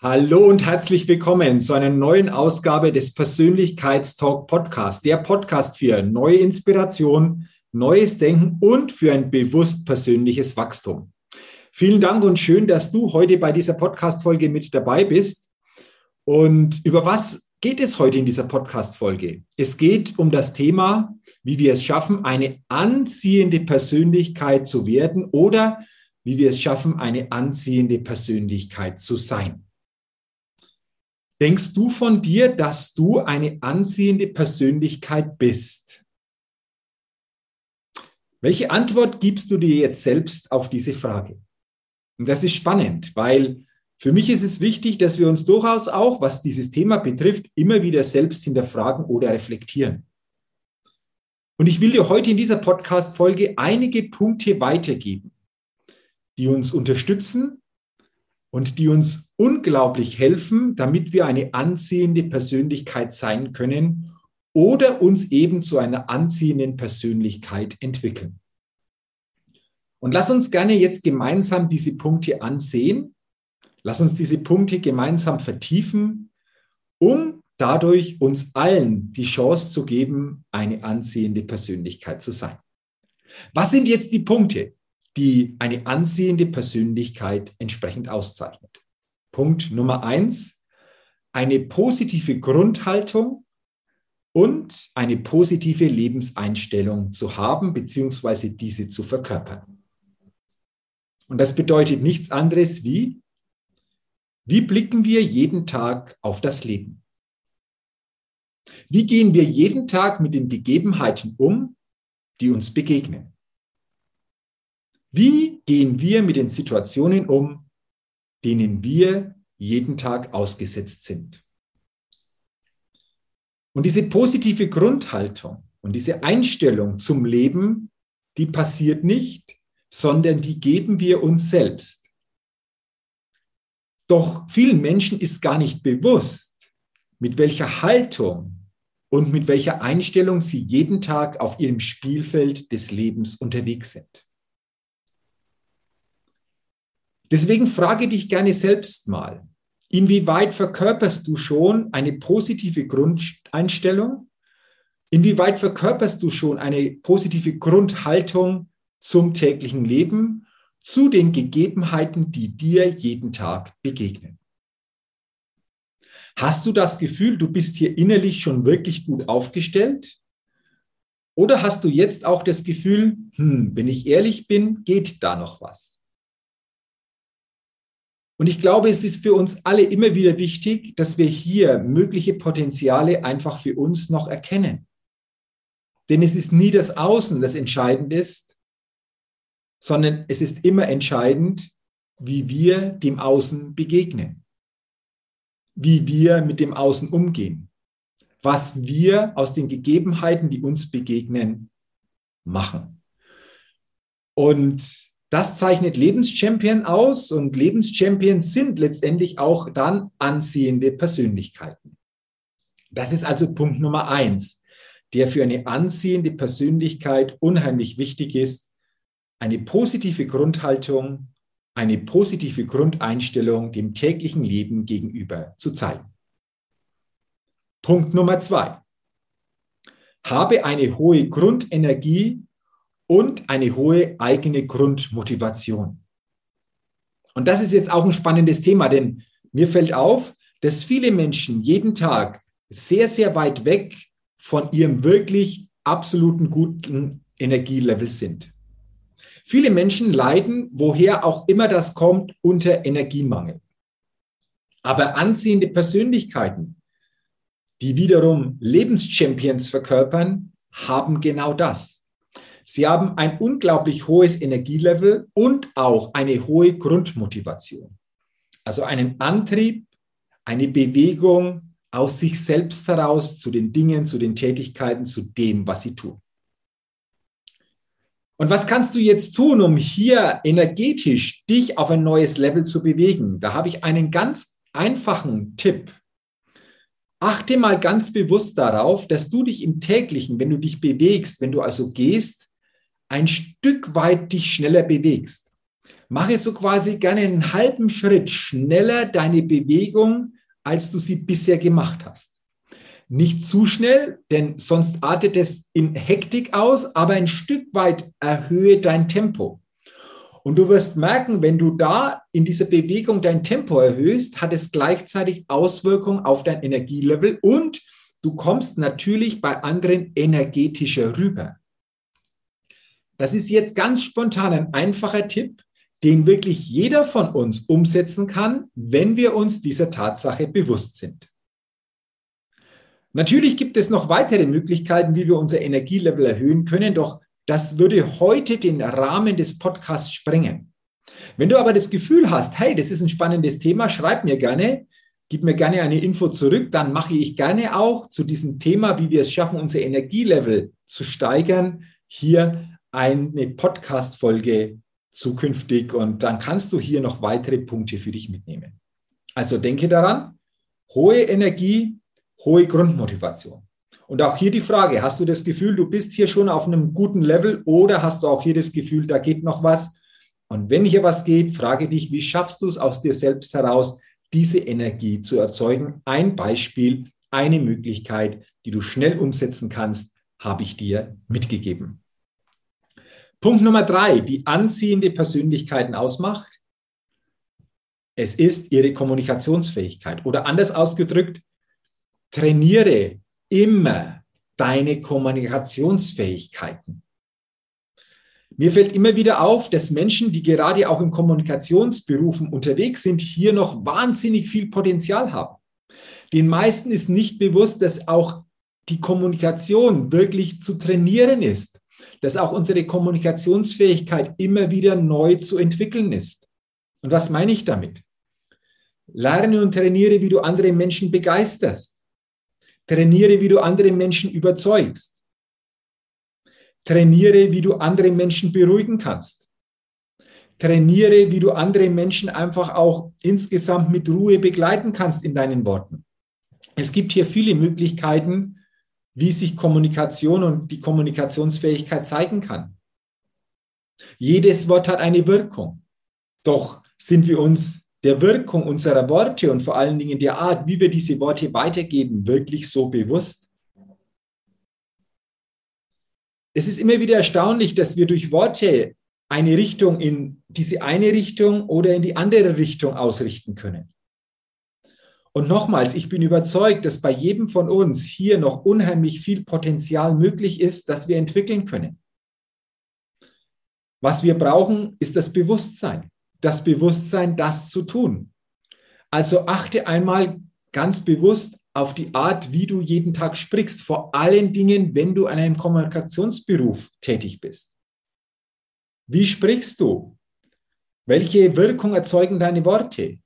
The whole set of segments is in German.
Hallo und herzlich willkommen zu einer neuen Ausgabe des Persönlichkeitstalk Podcast, der Podcast für neue Inspiration, neues Denken und für ein bewusst persönliches Wachstum. Vielen Dank und schön, dass du heute bei dieser Podcast-Folge mit dabei bist. Und über was geht es heute in dieser Podcast-Folge? Es geht um das Thema, wie wir es schaffen, eine anziehende Persönlichkeit zu werden oder wie wir es schaffen, eine anziehende Persönlichkeit zu sein. Denkst du von dir, dass du eine anziehende Persönlichkeit bist? Welche Antwort gibst du dir jetzt selbst auf diese Frage? Und das ist spannend, weil für mich ist es wichtig, dass wir uns durchaus auch, was dieses Thema betrifft, immer wieder selbst hinterfragen oder reflektieren. Und ich will dir heute in dieser Podcast-Folge einige Punkte weitergeben, die uns unterstützen, und die uns unglaublich helfen, damit wir eine anziehende Persönlichkeit sein können oder uns eben zu einer anziehenden Persönlichkeit entwickeln. Und lass uns gerne jetzt gemeinsam diese Punkte ansehen. Lass uns diese Punkte gemeinsam vertiefen, um dadurch uns allen die Chance zu geben, eine anziehende Persönlichkeit zu sein. Was sind jetzt die Punkte? Die eine ansehende Persönlichkeit entsprechend auszeichnet. Punkt Nummer eins, eine positive Grundhaltung und eine positive Lebenseinstellung zu haben, beziehungsweise diese zu verkörpern. Und das bedeutet nichts anderes wie, wie blicken wir jeden Tag auf das Leben? Wie gehen wir jeden Tag mit den Gegebenheiten um, die uns begegnen? Wie gehen wir mit den Situationen um, denen wir jeden Tag ausgesetzt sind? Und diese positive Grundhaltung und diese Einstellung zum Leben, die passiert nicht, sondern die geben wir uns selbst. Doch vielen Menschen ist gar nicht bewusst, mit welcher Haltung und mit welcher Einstellung sie jeden Tag auf ihrem Spielfeld des Lebens unterwegs sind. Deswegen frage dich gerne selbst mal, inwieweit verkörperst du schon eine positive Grundeinstellung? Inwieweit verkörperst du schon eine positive Grundhaltung zum täglichen Leben, zu den Gegebenheiten, die dir jeden Tag begegnen? Hast du das Gefühl, du bist hier innerlich schon wirklich gut aufgestellt? Oder hast du jetzt auch das Gefühl, hm, wenn ich ehrlich bin, geht da noch was? Und ich glaube, es ist für uns alle immer wieder wichtig, dass wir hier mögliche Potenziale einfach für uns noch erkennen. Denn es ist nie das Außen, das entscheidend ist, sondern es ist immer entscheidend, wie wir dem Außen begegnen, wie wir mit dem Außen umgehen, was wir aus den Gegebenheiten, die uns begegnen, machen. Und das zeichnet Lebenschampion aus und Lebenschampions sind letztendlich auch dann anziehende Persönlichkeiten. Das ist also Punkt Nummer eins, der für eine anziehende Persönlichkeit unheimlich wichtig ist. Eine positive Grundhaltung, eine positive Grundeinstellung dem täglichen Leben gegenüber zu zeigen. Punkt Nummer zwei. Habe eine hohe Grundenergie und eine hohe eigene Grundmotivation. Und das ist jetzt auch ein spannendes Thema, denn mir fällt auf, dass viele Menschen jeden Tag sehr, sehr weit weg von ihrem wirklich absoluten guten Energielevel sind. Viele Menschen leiden, woher auch immer das kommt, unter Energiemangel. Aber anziehende Persönlichkeiten, die wiederum Lebenschampions verkörpern, haben genau das. Sie haben ein unglaublich hohes Energielevel und auch eine hohe Grundmotivation. Also einen Antrieb, eine Bewegung aus sich selbst heraus zu den Dingen, zu den Tätigkeiten, zu dem, was sie tun. Und was kannst du jetzt tun, um hier energetisch dich auf ein neues Level zu bewegen? Da habe ich einen ganz einfachen Tipp. Achte mal ganz bewusst darauf, dass du dich im täglichen, wenn du dich bewegst, wenn du also gehst, ein Stück weit dich schneller bewegst. Mache so quasi gerne einen halben Schritt schneller deine Bewegung, als du sie bisher gemacht hast. Nicht zu schnell, denn sonst artet es in Hektik aus, aber ein Stück weit erhöhe dein Tempo. Und du wirst merken, wenn du da in dieser Bewegung dein Tempo erhöhst, hat es gleichzeitig Auswirkungen auf dein Energielevel und du kommst natürlich bei anderen energetischer rüber. Das ist jetzt ganz spontan ein einfacher Tipp, den wirklich jeder von uns umsetzen kann, wenn wir uns dieser Tatsache bewusst sind. Natürlich gibt es noch weitere Möglichkeiten, wie wir unser Energielevel erhöhen können, doch das würde heute den Rahmen des Podcasts sprengen. Wenn du aber das Gefühl hast, hey, das ist ein spannendes Thema, schreib mir gerne, gib mir gerne eine Info zurück, dann mache ich gerne auch zu diesem Thema, wie wir es schaffen, unser Energielevel zu steigern, hier eine Podcast-Folge zukünftig und dann kannst du hier noch weitere Punkte für dich mitnehmen. Also denke daran, hohe Energie hohe Grundmotivation. Und auch hier die Frage, hast du das Gefühl, du bist hier schon auf einem guten Level oder hast du auch hier das Gefühl, da geht noch was? Und wenn hier was geht, frage dich, wie schaffst du es aus dir selbst heraus, diese Energie zu erzeugen? Ein Beispiel, eine Möglichkeit, die du schnell umsetzen kannst, habe ich dir mitgegeben. Punkt Nummer drei, die anziehende Persönlichkeiten ausmacht. Es ist ihre Kommunikationsfähigkeit oder anders ausgedrückt, trainiere immer deine Kommunikationsfähigkeiten. Mir fällt immer wieder auf, dass Menschen, die gerade auch in Kommunikationsberufen unterwegs sind, hier noch wahnsinnig viel Potenzial haben. Den meisten ist nicht bewusst, dass auch die Kommunikation wirklich zu trainieren ist, dass auch unsere Kommunikationsfähigkeit immer wieder neu zu entwickeln ist. Und was meine ich damit? Lerne und trainiere, wie du andere Menschen begeisterst. Trainiere, wie du andere Menschen überzeugst. Trainiere, wie du andere Menschen beruhigen kannst. Trainiere, wie du andere Menschen einfach auch insgesamt mit Ruhe begleiten kannst in deinen Worten. Es gibt hier viele Möglichkeiten, wie sich Kommunikation und die Kommunikationsfähigkeit zeigen kann. Jedes Wort hat eine Wirkung. Doch sind wir uns der Wirkung unserer Worte und vor allen Dingen der Art, wie wir diese Worte weitergeben, wirklich so bewusst? Es ist immer wieder erstaunlich, dass wir durch Worte eine Richtung in diese eine Richtung oder in die andere Richtung ausrichten können. Und nochmals, ich bin überzeugt, dass bei jedem von uns hier noch unheimlich viel Potenzial möglich ist, das wir entwickeln können. Was wir brauchen, ist das Bewusstsein das Bewusstsein, das zu tun. Also achte einmal ganz bewusst auf die Art, wie du jeden Tag sprichst, vor allen Dingen, wenn du an einem Kommunikationsberuf tätig bist. Wie sprichst du? Welche Wirkung erzeugen deine Worte?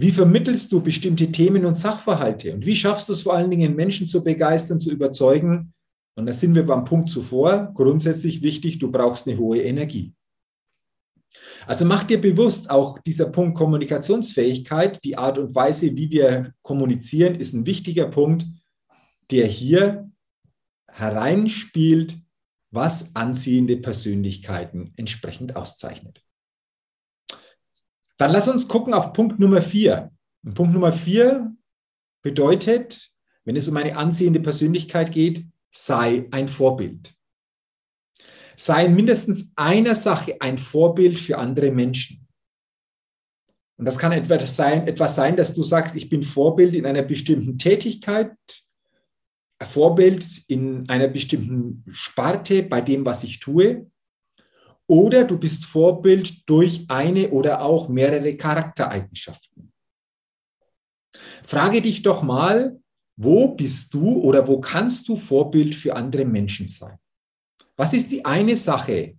Wie vermittelst du bestimmte Themen und Sachverhalte? Und wie schaffst du es vor allen Dingen, Menschen zu begeistern, zu überzeugen? Und da sind wir beim Punkt zuvor. Grundsätzlich wichtig, du brauchst eine hohe Energie. Also mach dir bewusst, auch dieser Punkt Kommunikationsfähigkeit, die Art und Weise, wie wir kommunizieren, ist ein wichtiger Punkt, der hier hereinspielt, was anziehende Persönlichkeiten entsprechend auszeichnet. Dann lass uns gucken auf Punkt Nummer vier. Und Punkt Nummer vier bedeutet, wenn es um eine anziehende Persönlichkeit geht, sei ein Vorbild sei in mindestens einer Sache ein Vorbild für andere Menschen. Und das kann etwas sein, etwas sein, dass du sagst, ich bin Vorbild in einer bestimmten Tätigkeit, Vorbild in einer bestimmten Sparte bei dem, was ich tue. Oder du bist Vorbild durch eine oder auch mehrere Charaktereigenschaften. Frage dich doch mal, wo bist du oder wo kannst du Vorbild für andere Menschen sein? Was ist die eine Sache,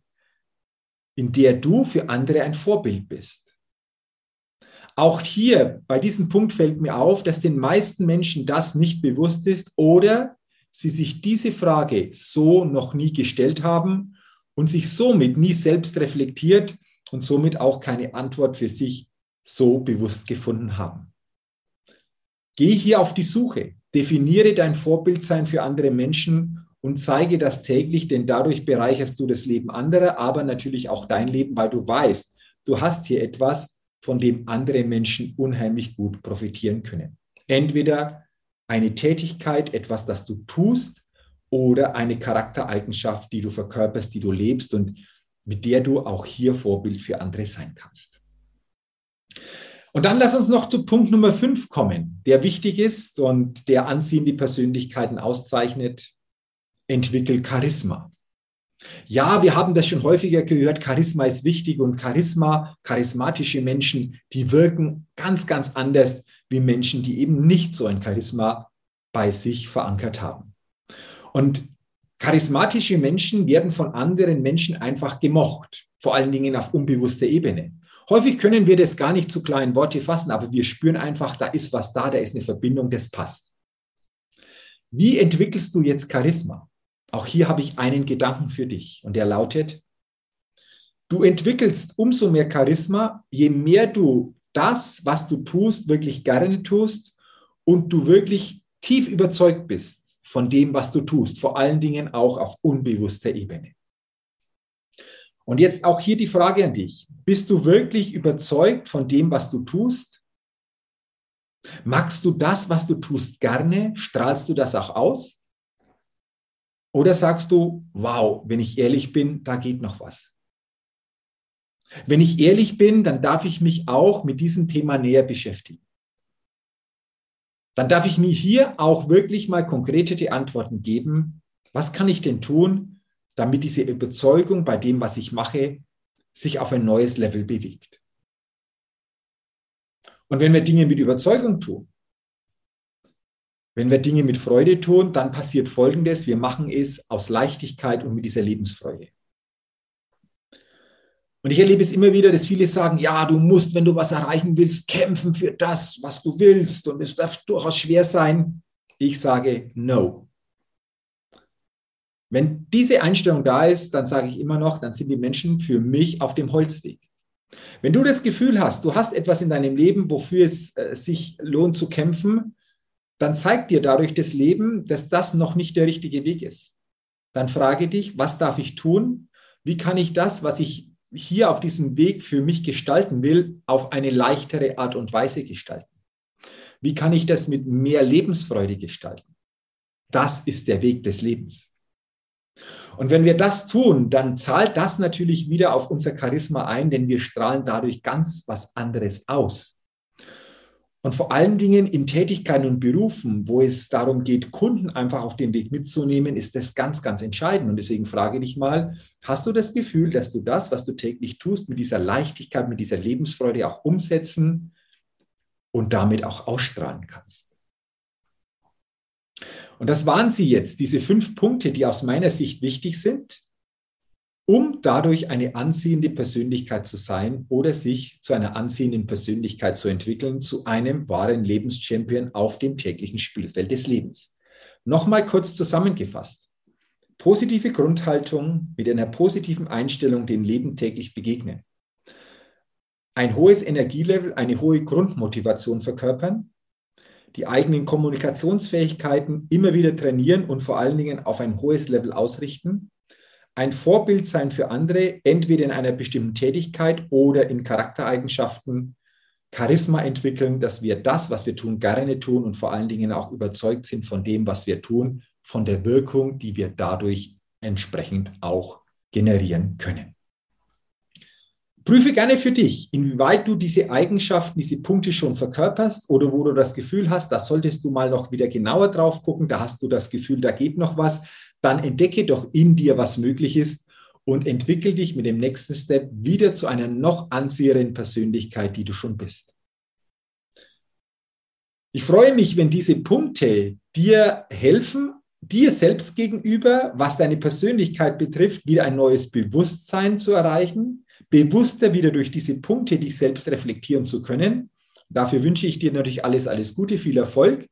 in der du für andere ein Vorbild bist? Auch hier bei diesem Punkt fällt mir auf, dass den meisten Menschen das nicht bewusst ist oder sie sich diese Frage so noch nie gestellt haben und sich somit nie selbst reflektiert und somit auch keine Antwort für sich so bewusst gefunden haben. Geh hier auf die Suche, definiere dein Vorbildsein für andere Menschen und zeige das täglich, denn dadurch bereicherst du das Leben anderer, aber natürlich auch dein Leben, weil du weißt, du hast hier etwas, von dem andere Menschen unheimlich gut profitieren können. Entweder eine Tätigkeit, etwas, das du tust, oder eine Charaktereigenschaft, die du verkörperst, die du lebst und mit der du auch hier Vorbild für andere sein kannst. Und dann lass uns noch zu Punkt Nummer fünf kommen, der wichtig ist und der anziehende Persönlichkeiten auszeichnet. Entwickel Charisma. Ja, wir haben das schon häufiger gehört, Charisma ist wichtig und Charisma, charismatische Menschen, die wirken ganz, ganz anders wie Menschen, die eben nicht so ein Charisma bei sich verankert haben. Und charismatische Menschen werden von anderen Menschen einfach gemocht, vor allen Dingen auf unbewusster Ebene. Häufig können wir das gar nicht zu kleinen Worte fassen, aber wir spüren einfach, da ist was da, da ist eine Verbindung, das passt. Wie entwickelst du jetzt Charisma? Auch hier habe ich einen Gedanken für dich und der lautet, du entwickelst umso mehr Charisma, je mehr du das, was du tust, wirklich gerne tust und du wirklich tief überzeugt bist von dem, was du tust, vor allen Dingen auch auf unbewusster Ebene. Und jetzt auch hier die Frage an dich. Bist du wirklich überzeugt von dem, was du tust? Magst du das, was du tust, gerne? Strahlst du das auch aus? Oder sagst du, wow, wenn ich ehrlich bin, da geht noch was. Wenn ich ehrlich bin, dann darf ich mich auch mit diesem Thema näher beschäftigen. Dann darf ich mir hier auch wirklich mal konkrete Antworten geben. Was kann ich denn tun, damit diese Überzeugung bei dem, was ich mache, sich auf ein neues Level bewegt? Und wenn wir Dinge mit Überzeugung tun, wenn wir Dinge mit Freude tun, dann passiert Folgendes. Wir machen es aus Leichtigkeit und mit dieser Lebensfreude. Und ich erlebe es immer wieder, dass viele sagen, ja, du musst, wenn du was erreichen willst, kämpfen für das, was du willst. Und es darf durchaus schwer sein. Ich sage, no. Wenn diese Einstellung da ist, dann sage ich immer noch, dann sind die Menschen für mich auf dem Holzweg. Wenn du das Gefühl hast, du hast etwas in deinem Leben, wofür es äh, sich lohnt zu kämpfen, dann zeigt dir dadurch das Leben, dass das noch nicht der richtige Weg ist. Dann frage dich, was darf ich tun? Wie kann ich das, was ich hier auf diesem Weg für mich gestalten will, auf eine leichtere Art und Weise gestalten? Wie kann ich das mit mehr Lebensfreude gestalten? Das ist der Weg des Lebens. Und wenn wir das tun, dann zahlt das natürlich wieder auf unser Charisma ein, denn wir strahlen dadurch ganz was anderes aus. Und vor allen Dingen in Tätigkeiten und Berufen, wo es darum geht, Kunden einfach auf den Weg mitzunehmen, ist das ganz, ganz entscheidend. Und deswegen frage dich mal, hast du das Gefühl, dass du das, was du täglich tust, mit dieser Leichtigkeit, mit dieser Lebensfreude auch umsetzen und damit auch ausstrahlen kannst? Und das waren sie jetzt, diese fünf Punkte, die aus meiner Sicht wichtig sind, um dadurch eine anziehende Persönlichkeit zu sein oder sich zu einer anziehenden Persönlichkeit zu entwickeln, zu einem wahren Lebenschampion auf dem täglichen Spielfeld des Lebens. Nochmal kurz zusammengefasst. Positive Grundhaltung mit einer positiven Einstellung dem Leben täglich begegnen. Ein hohes Energielevel, eine hohe Grundmotivation verkörpern. Die eigenen Kommunikationsfähigkeiten immer wieder trainieren und vor allen Dingen auf ein hohes Level ausrichten ein Vorbild sein für andere, entweder in einer bestimmten Tätigkeit oder in Charaktereigenschaften, Charisma entwickeln, dass wir das, was wir tun, gerne tun und vor allen Dingen auch überzeugt sind von dem, was wir tun, von der Wirkung, die wir dadurch entsprechend auch generieren können. Prüfe gerne für dich, inwieweit du diese Eigenschaften, diese Punkte schon verkörperst oder wo du das Gefühl hast, da solltest du mal noch wieder genauer drauf gucken, da hast du das Gefühl, da geht noch was. Dann entdecke doch in dir, was möglich ist und entwickel dich mit dem nächsten Step wieder zu einer noch anziehenden Persönlichkeit, die du schon bist. Ich freue mich, wenn diese Punkte dir helfen, dir selbst gegenüber, was deine Persönlichkeit betrifft, wieder ein neues Bewusstsein zu erreichen, bewusster wieder durch diese Punkte dich selbst reflektieren zu können. Dafür wünsche ich dir natürlich alles, alles Gute, viel Erfolg.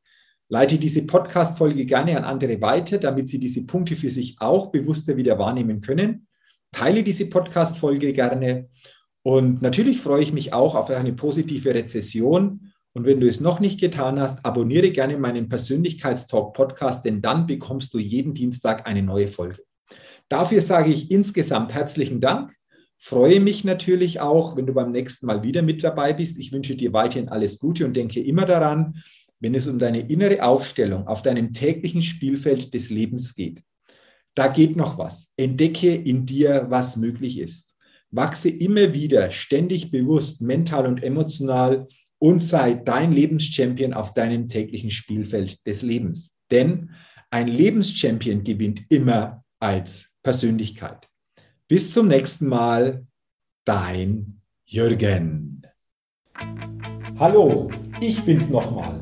Leite diese Podcast-Folge gerne an andere weiter, damit sie diese Punkte für sich auch bewusster wieder wahrnehmen können. Teile diese Podcast-Folge gerne. Und natürlich freue ich mich auch auf eine positive Rezession. Und wenn du es noch nicht getan hast, abonniere gerne meinen Persönlichkeitstalk-Podcast, denn dann bekommst du jeden Dienstag eine neue Folge. Dafür sage ich insgesamt herzlichen Dank. Freue mich natürlich auch, wenn du beim nächsten Mal wieder mit dabei bist. Ich wünsche dir weiterhin alles Gute und denke immer daran, wenn es um deine innere Aufstellung auf deinem täglichen Spielfeld des Lebens geht. Da geht noch was. Entdecke in dir, was möglich ist. Wachse immer wieder ständig bewusst, mental und emotional und sei dein Lebenschampion auf deinem täglichen Spielfeld des Lebens. Denn ein Lebenschampion gewinnt immer als Persönlichkeit. Bis zum nächsten Mal, dein Jürgen. Hallo, ich bin's nochmal.